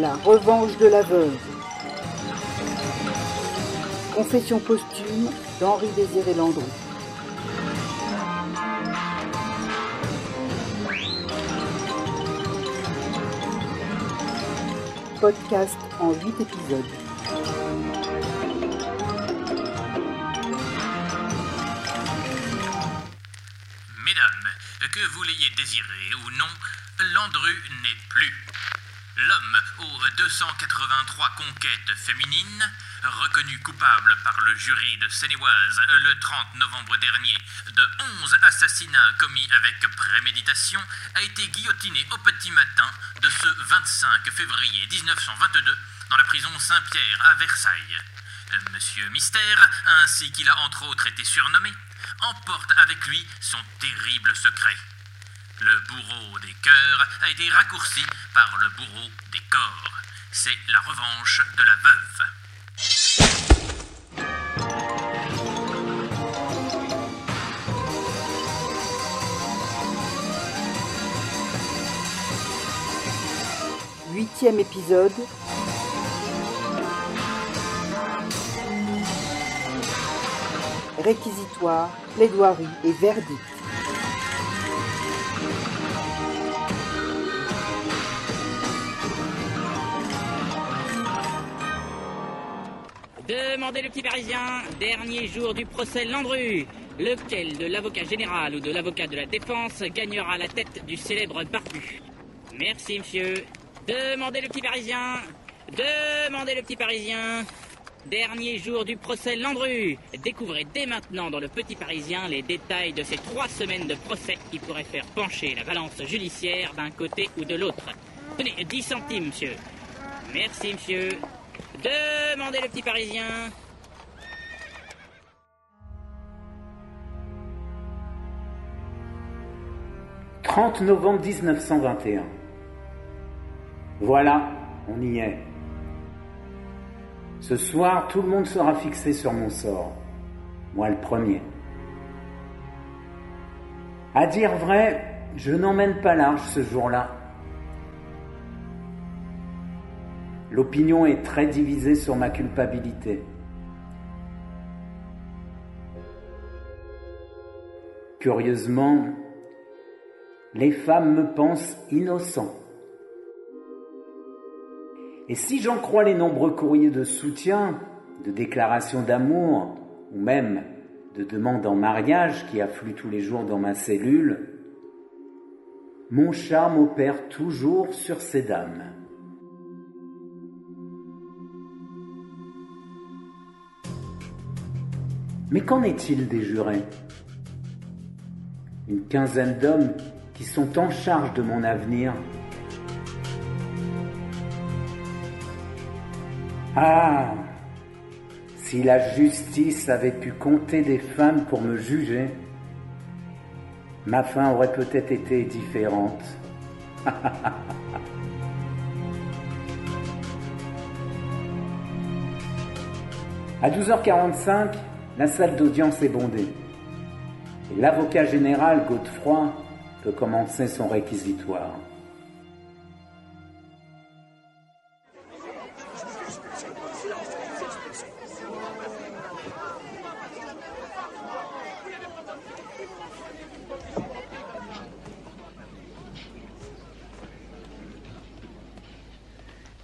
La revanche de la veuve. Confession posthume d'Henri Désiré Landru. Podcast en 8 épisodes. Mesdames, que vous l'ayez désiré ou non, Landru n'est plus. L'homme aux 283 conquêtes féminines, reconnu coupable par le jury de Seine-et-Oise le 30 novembre dernier de 11 assassinats commis avec préméditation, a été guillotiné au petit matin de ce 25 février 1922 dans la prison Saint-Pierre à Versailles. Monsieur Mystère, ainsi qu'il a entre autres été surnommé, emporte avec lui son terrible secret. Le bourreau des cœurs a été raccourci par le bourreau des corps. C'est la revanche de la veuve. Huitième épisode. Réquisitoire, plaidoirie et verdict. Demandez le petit parisien, dernier jour du procès Landru. Lequel de l'avocat général ou de l'avocat de la défense gagnera la tête du célèbre barbu? Merci, monsieur. Demandez le petit parisien. Demandez le petit parisien. Dernier jour du procès Landru. Découvrez dès maintenant dans le Petit Parisien les détails de ces trois semaines de procès qui pourraient faire pencher la balance judiciaire d'un côté ou de l'autre. Tenez, 10 centimes, monsieur. Merci, monsieur. Demandez le Petit Parisien. « 30 novembre 1921. Voilà, on y est. Ce soir, tout le monde sera fixé sur mon sort. Moi le premier. À dire vrai, je n'emmène pas large ce jour-là. L'opinion est très divisée sur ma culpabilité. Curieusement, les femmes me pensent innocent. Et si j'en crois les nombreux courriers de soutien, de déclarations d'amour, ou même de demandes en mariage qui affluent tous les jours dans ma cellule, mon charme opère toujours sur ces dames. Mais qu'en est-il des jurés? Une quinzaine d'hommes qui sont en charge de mon avenir. Ah Si la justice avait pu compter des femmes pour me juger, ma fin aurait peut-être été différente. À 12h45, la salle d'audience est bondée. Et l'avocat général Godefroy peut commencer son réquisitoire.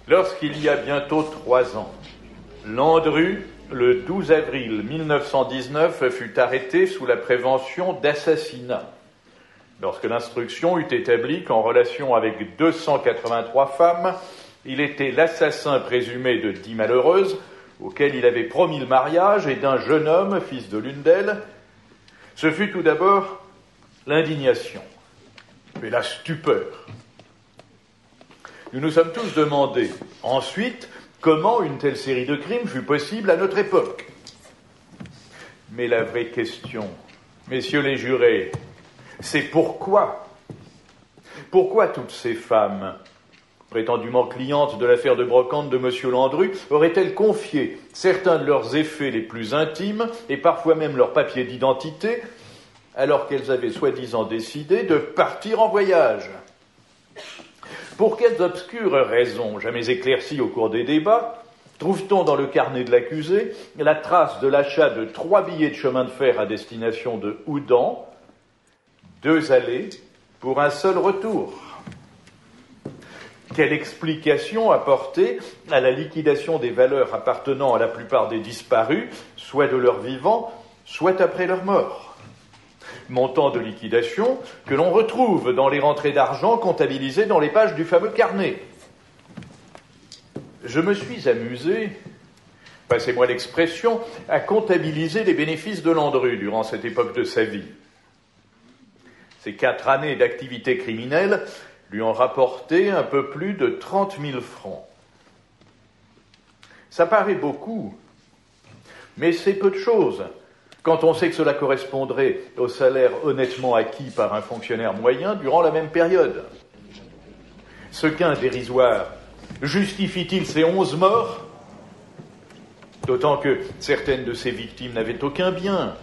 Lorsqu'il y a bientôt trois ans, Landru, le 12 avril 1919, fut arrêté sous la prévention d'assassinat. Lorsque l'instruction eut établi qu'en relation avec 283 femmes, il était l'assassin présumé de dix malheureuses, auxquelles il avait promis le mariage, et d'un jeune homme, fils de l'une d'elles, ce fut tout d'abord l'indignation, puis la stupeur. Nous nous sommes tous demandé ensuite comment une telle série de crimes fut possible à notre époque. Mais la vraie question, messieurs les jurés, c'est pourquoi? Pourquoi toutes ces femmes, prétendument clientes de l'affaire de brocante de M. Landru, auraient-elles confié certains de leurs effets les plus intimes et parfois même leurs papiers d'identité alors qu'elles avaient soi-disant décidé de partir en voyage? Pour quelles obscures raisons, jamais éclaircies au cours des débats, trouve-t-on dans le carnet de l'accusé la trace de l'achat de trois billets de chemin de fer à destination de Houdan, deux allées pour un seul retour? Quelle explication apporter à la liquidation des valeurs appartenant à la plupart des disparus, soit de leur vivant, soit après leur mort? Montant de liquidation que l'on retrouve dans les rentrées d'argent comptabilisées dans les pages du fameux carnet. Je me suis amusé, passez-moi l'expression, à comptabiliser les bénéfices de Landru durant cette époque de sa vie. Ces quatre années d'activité criminelle lui ont rapporté un peu plus de 30 000 francs. Ça paraît beaucoup, mais c'est peu de choses quand on sait que cela correspondrait au salaire honnêtement acquis par un fonctionnaire moyen durant la même période. Ce gain dérisoire justifie-t-il ces onze morts? D'autant que certaines de ces victimes n'avaient aucun bien,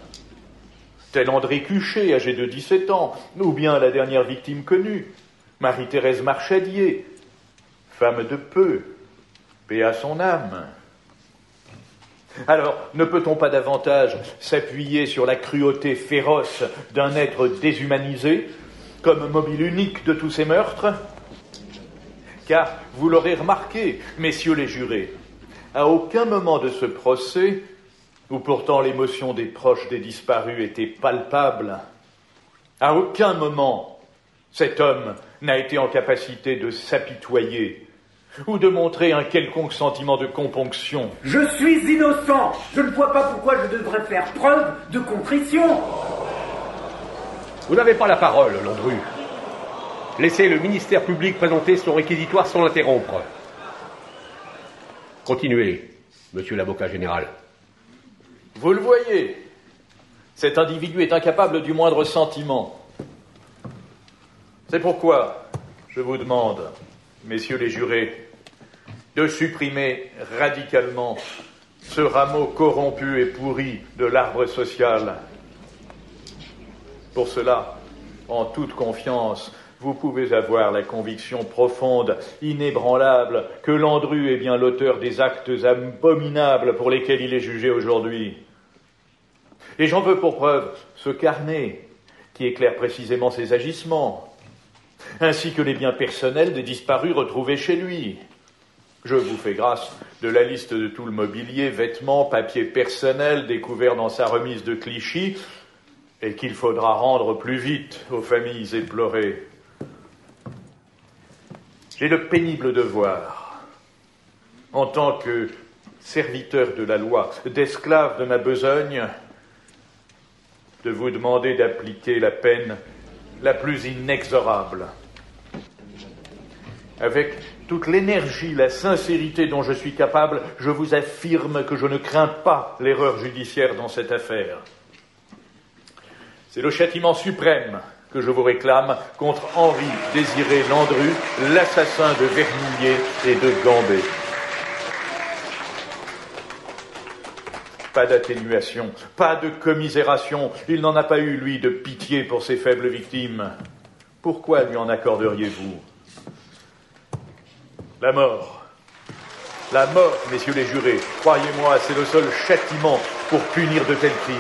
tel André Cuchet, âgé de 17 ans, ou bien la dernière victime connue, Marie-Thérèse Marchadier, femme de peu, paix à son âme. Alors, ne peut-on pas davantage s'appuyer sur la cruauté féroce d'un être déshumanisé, comme mobile unique de tous ces meurtres? Car, vous l'aurez remarqué, messieurs les jurés, à aucun moment de ce procès, où pourtant l'émotion des proches des disparus était palpable, à aucun moment cet homme n'a été en capacité de s'apitoyer ou de montrer un quelconque sentiment de componction. Je suis innocent. Je ne vois pas pourquoi je devrais faire preuve de contrition. Vous n'avez pas la parole, Landru. Laissez le ministère public présenter son réquisitoire sans l'interrompre. Continuez, monsieur l'avocat général. Vous le voyez, cet individu est incapable du moindre sentiment. C'est pourquoi je vous demande, messieurs les jurés, de supprimer radicalement ce rameau corrompu et pourri de l'arbre social. Pour cela, en toute confiance, vous pouvez avoir la conviction profonde, inébranlable, que Landru est bien l'auteur des actes abominables pour lesquels il est jugé aujourd'hui. Et j'en veux pour preuve ce carnet qui éclaire précisément ses agissements, ainsi que les biens personnels des disparus retrouvés chez lui. Je vous fais grâce de la liste de tout le mobilier, vêtements, papiers personnels découverts dans sa remise de Clichy et qu'il faudra rendre plus vite aux familles éplorées. J'ai le pénible devoir, en tant que serviteur de la loi, d'esclave de ma besogne, de vous demander d'appliquer la peine la plus inexorable avec toute l'énergie, la sincérité dont je suis capable, je vous affirme que je ne crains pas l'erreur judiciaire dans cette affaire. C'est le châtiment suprême que je vous réclame contre Henri Désiré Landru, l'assassin de Vernouillet et de Gambé. Pas d'atténuation, pas de commisération. Il n'en a pas eu, lui, de pitié pour ses faibles victimes. Pourquoi lui en accorderiez-vous? La mort. La mort, messieurs les jurés, croyez-moi, c'est le seul châtiment pour punir de tels crimes.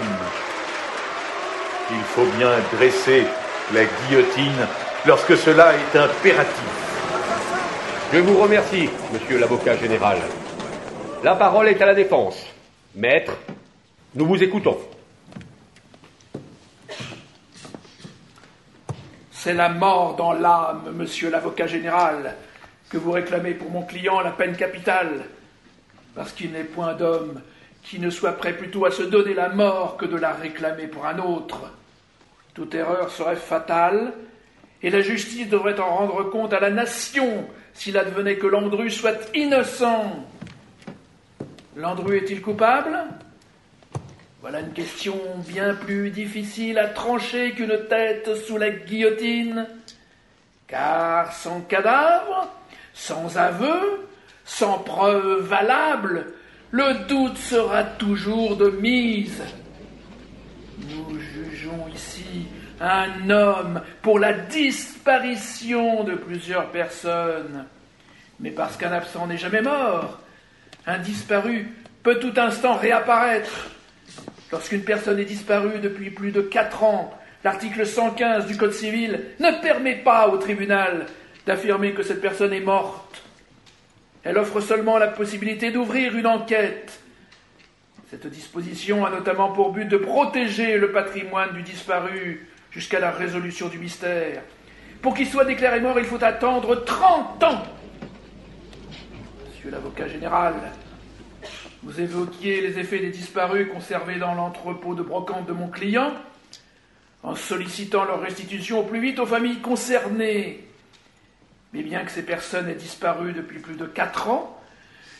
Il faut bien dresser la guillotine lorsque cela est impératif. Je vous remercie, monsieur l'avocat général. La parole est à la défense. Maître, nous vous écoutons. C'est la mort dans l'âme, monsieur l'avocat général que vous réclamez pour mon client la peine capitale, parce qu'il n'est point d'homme qui ne soit prêt plutôt à se donner la mort que de la réclamer pour un autre. Toute erreur serait fatale, et la justice devrait en rendre compte à la nation s'il advenait que Landru soit innocent. Landru est-il coupable? Voilà une question bien plus difficile à trancher qu'une tête sous la guillotine, car son cadavre sans aveu, sans preuve valable, le doute sera toujours de mise. Nous jugeons ici un homme pour la disparition de plusieurs personnes. Mais parce qu'un absent n'est jamais mort, un disparu peut tout instant réapparaître. Lorsqu'une personne est disparue depuis plus de quatre ans, l'article 115 du Code civil ne permet pas au tribunal d'affirmer que cette personne est morte. Elle offre seulement la possibilité d'ouvrir une enquête. Cette disposition a notamment pour but de protéger le patrimoine du disparu jusqu'à la résolution du mystère. Pour qu'il soit déclaré mort, il faut attendre 30 ans. Monsieur l'avocat général, vous évoquiez les effets des disparus conservés dans l'entrepôt de brocante de mon client, en sollicitant leur restitution au plus vite aux familles concernées. Mais bien que ces personnes aient disparu depuis plus de quatre ans,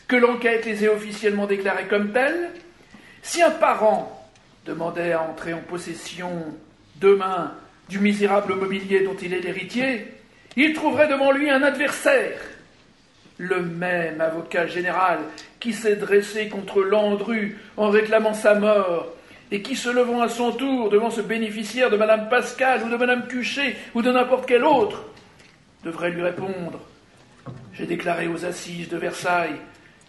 que l'enquête les ait officiellement déclarées comme telles, si un parent demandait à entrer en possession demain du misérable mobilier dont il est l'héritier, il trouverait devant lui un adversaire, le même avocat général qui s'est dressé contre Landru en réclamant sa mort, et qui, se levant à son tour devant ce bénéficiaire de Madame Pascal ou de Madame Cuchet ou de n'importe quel autre, devrait lui répondre J'ai déclaré aux assises de Versailles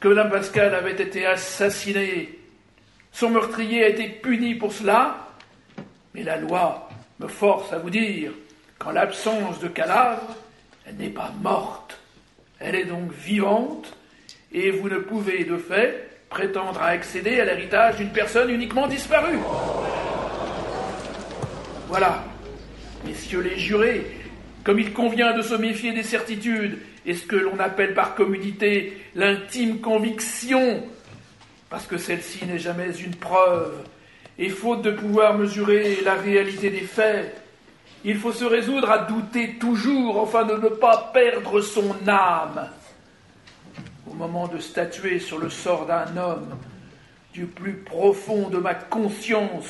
que Madame Pascal avait été assassinée. Son meurtrier a été puni pour cela, mais la loi me force à vous dire qu'en l'absence de cadavre, elle n'est pas morte. Elle est donc vivante, et vous ne pouvez de fait prétendre à accéder à l'héritage d'une personne uniquement disparue. Voilà, messieurs les jurés, comme il convient de se méfier des certitudes et ce que l'on appelle par communité l'intime conviction, parce que celle-ci n'est jamais une preuve, et faute de pouvoir mesurer la réalité des faits, il faut se résoudre à douter toujours afin de ne pas perdre son âme. Au moment de statuer sur le sort d'un homme, du plus profond de ma conscience,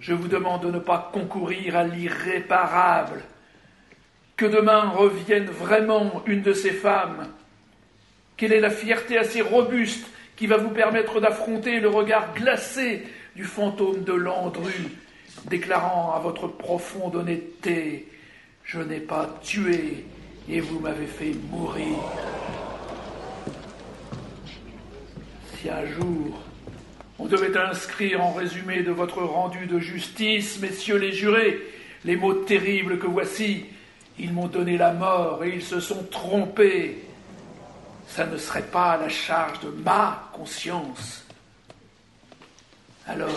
je vous demande de ne pas concourir à l'irréparable. Que demain revienne vraiment une de ces femmes. Quelle est la fierté assez robuste qui va vous permettre d'affronter le regard glacé du fantôme de Landru, déclarant à votre profonde honnêteté Je n'ai pas tué et vous m'avez fait mourir. Si un jour on devait inscrire en résumé de votre rendu de justice, messieurs les jurés, les mots terribles que voici, ils m'ont donné la mort et ils se sont trompés, ça ne serait pas la charge de ma conscience. Alors,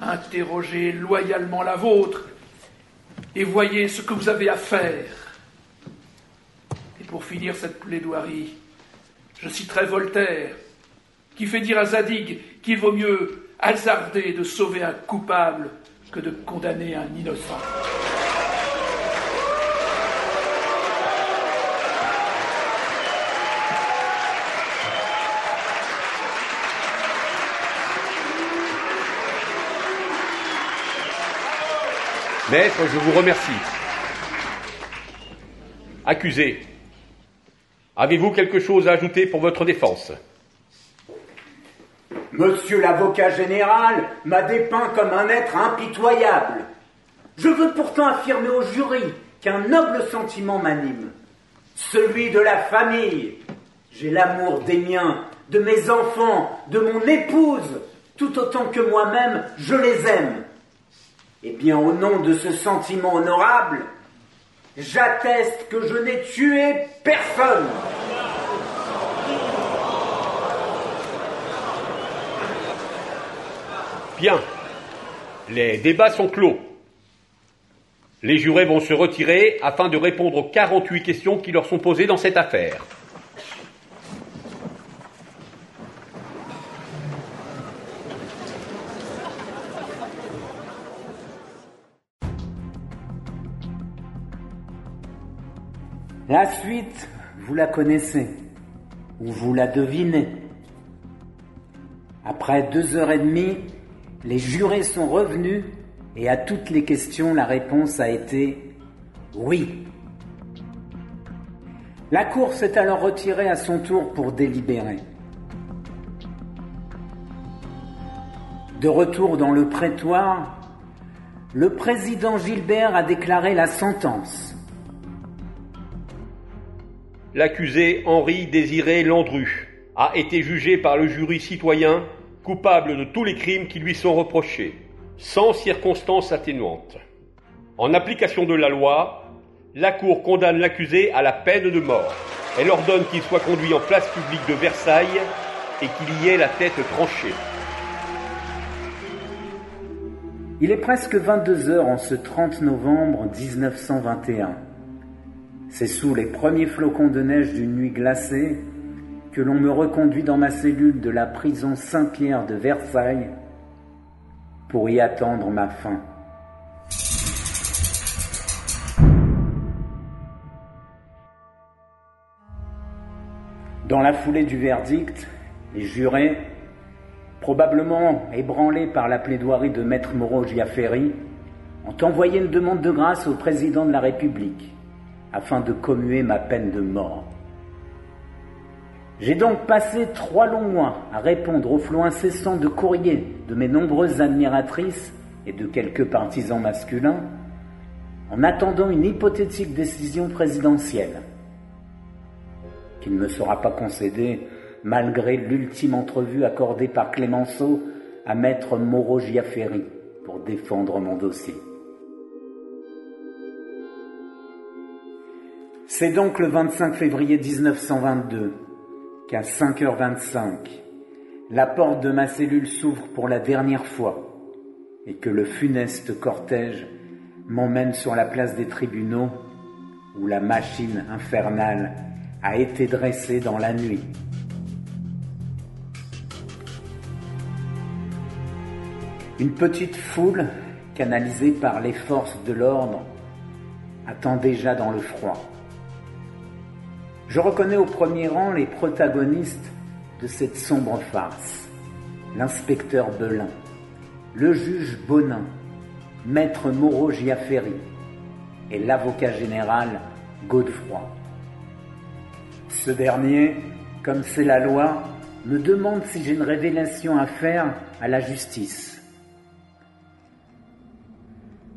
interrogez loyalement la vôtre et voyez ce que vous avez à faire. Et pour finir cette plaidoirie, je citerai Voltaire, qui fait dire à Zadig qu'il vaut mieux hasarder de sauver un coupable que de condamner un innocent. Maître, je vous remercie. Accusé, avez-vous quelque chose à ajouter pour votre défense? Monsieur l'avocat général m'a dépeint comme un être impitoyable. Je veux pourtant affirmer au jury qu'un noble sentiment m'anime, celui de la famille. J'ai l'amour des miens, de mes enfants, de mon épouse, tout autant que moi-même, je les aime. Eh bien, au nom de ce sentiment honorable, j'atteste que je n'ai tué personne. Bien. Les débats sont clos. Les jurés vont se retirer afin de répondre aux 48 questions qui leur sont posées dans cette affaire. La suite, vous la connaissez, ou vous la devinez. Après deux heures et demie, les jurés sont revenus et à toutes les questions, la réponse a été oui. La Cour s'est alors retirée à son tour pour délibérer. De retour dans le prétoire, le président Gilbert a déclaré la sentence. L'accusé Henri Désiré Landru a été jugé par le jury citoyen coupable de tous les crimes qui lui sont reprochés, sans circonstances atténuantes. En application de la loi, la Cour condamne l'accusé à la peine de mort. Elle ordonne qu'il soit conduit en place publique de Versailles et qu'il y ait la tête tranchée. Il est presque 22 heures en ce 30 novembre 1921. C'est sous les premiers flocons de neige d'une nuit glacée que l'on me reconduit dans ma cellule de la prison Saint-Pierre de Versailles pour y attendre ma fin. Dans la foulée du verdict, les jurés, probablement ébranlés par la plaidoirie de Maître Moreau Giaferi, ont envoyé une demande de grâce au président de la République afin de commuer ma peine de mort. J'ai donc passé trois longs mois à répondre au flot incessant de courriers de mes nombreuses admiratrices et de quelques partisans masculins, en attendant une hypothétique décision présidentielle, qui ne me sera pas concédée malgré l'ultime entrevue accordée par Clémenceau à maître Moreau Giaferi pour défendre mon dossier. C'est donc le 25 février 1922 qu'à 5h25, la porte de ma cellule s'ouvre pour la dernière fois et que le funeste cortège m'emmène sur la place des tribunaux où la machine infernale a été dressée dans la nuit. Une petite foule, canalisée par les forces de l'ordre, attend déjà dans le froid. Je reconnais au premier rang les protagonistes de cette sombre farce. L'inspecteur Belin, le juge Bonin, maître Moreau Giaferi et l'avocat général Godefroy. Ce dernier, comme c'est la loi, me demande si j'ai une révélation à faire à la justice.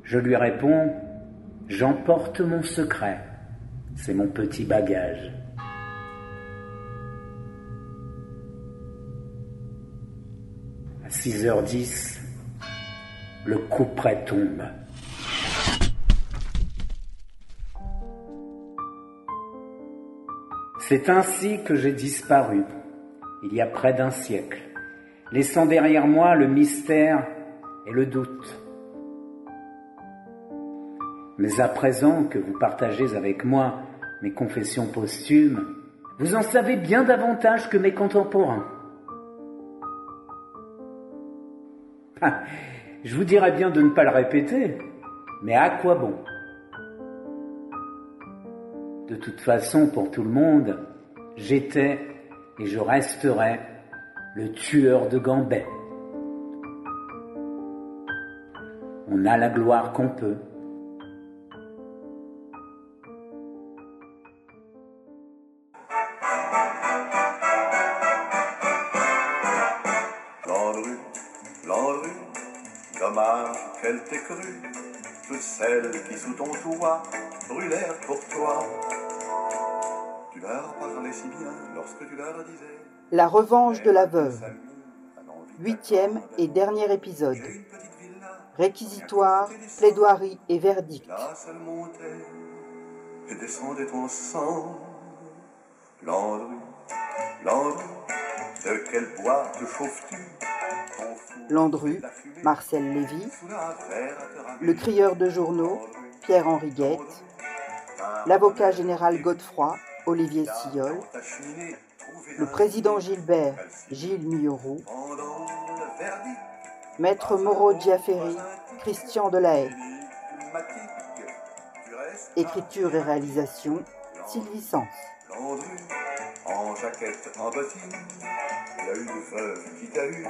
Je lui réponds, j'emporte mon secret, c'est mon petit bagage. 6h10, le coup près tombe. C'est ainsi que j'ai disparu, il y a près d'un siècle, laissant derrière moi le mystère et le doute. Mais à présent que vous partagez avec moi mes confessions posthumes, vous en savez bien davantage que mes contemporains. je vous dirais bien de ne pas le répéter, mais à quoi bon? De toute façon, pour tout le monde, j'étais et je resterai le tueur de Gambet. On a la gloire qu'on peut. Brûlèrent pour toi. Tu leur parlais si bien lorsque tu leur disais. La revanche de la veuve. Huitième et dernier épisode. Réquisitoire, plaidoirie et verdict. la seule montait et descendait ton sang. Landru, Landru, de quel bois te chauffes-tu? Landru, Marcel Lévy. Le crieur de journaux, Pierre-Henri Guette. L'avocat général Godefroy, Olivier Sillol. Le président Gilbert, Gilles verdict Maître Moreau Diaferi, Christian Delahaye. Écriture et réalisation, Sylvie Sens. En jaquette, en bottine, qui t'a eu.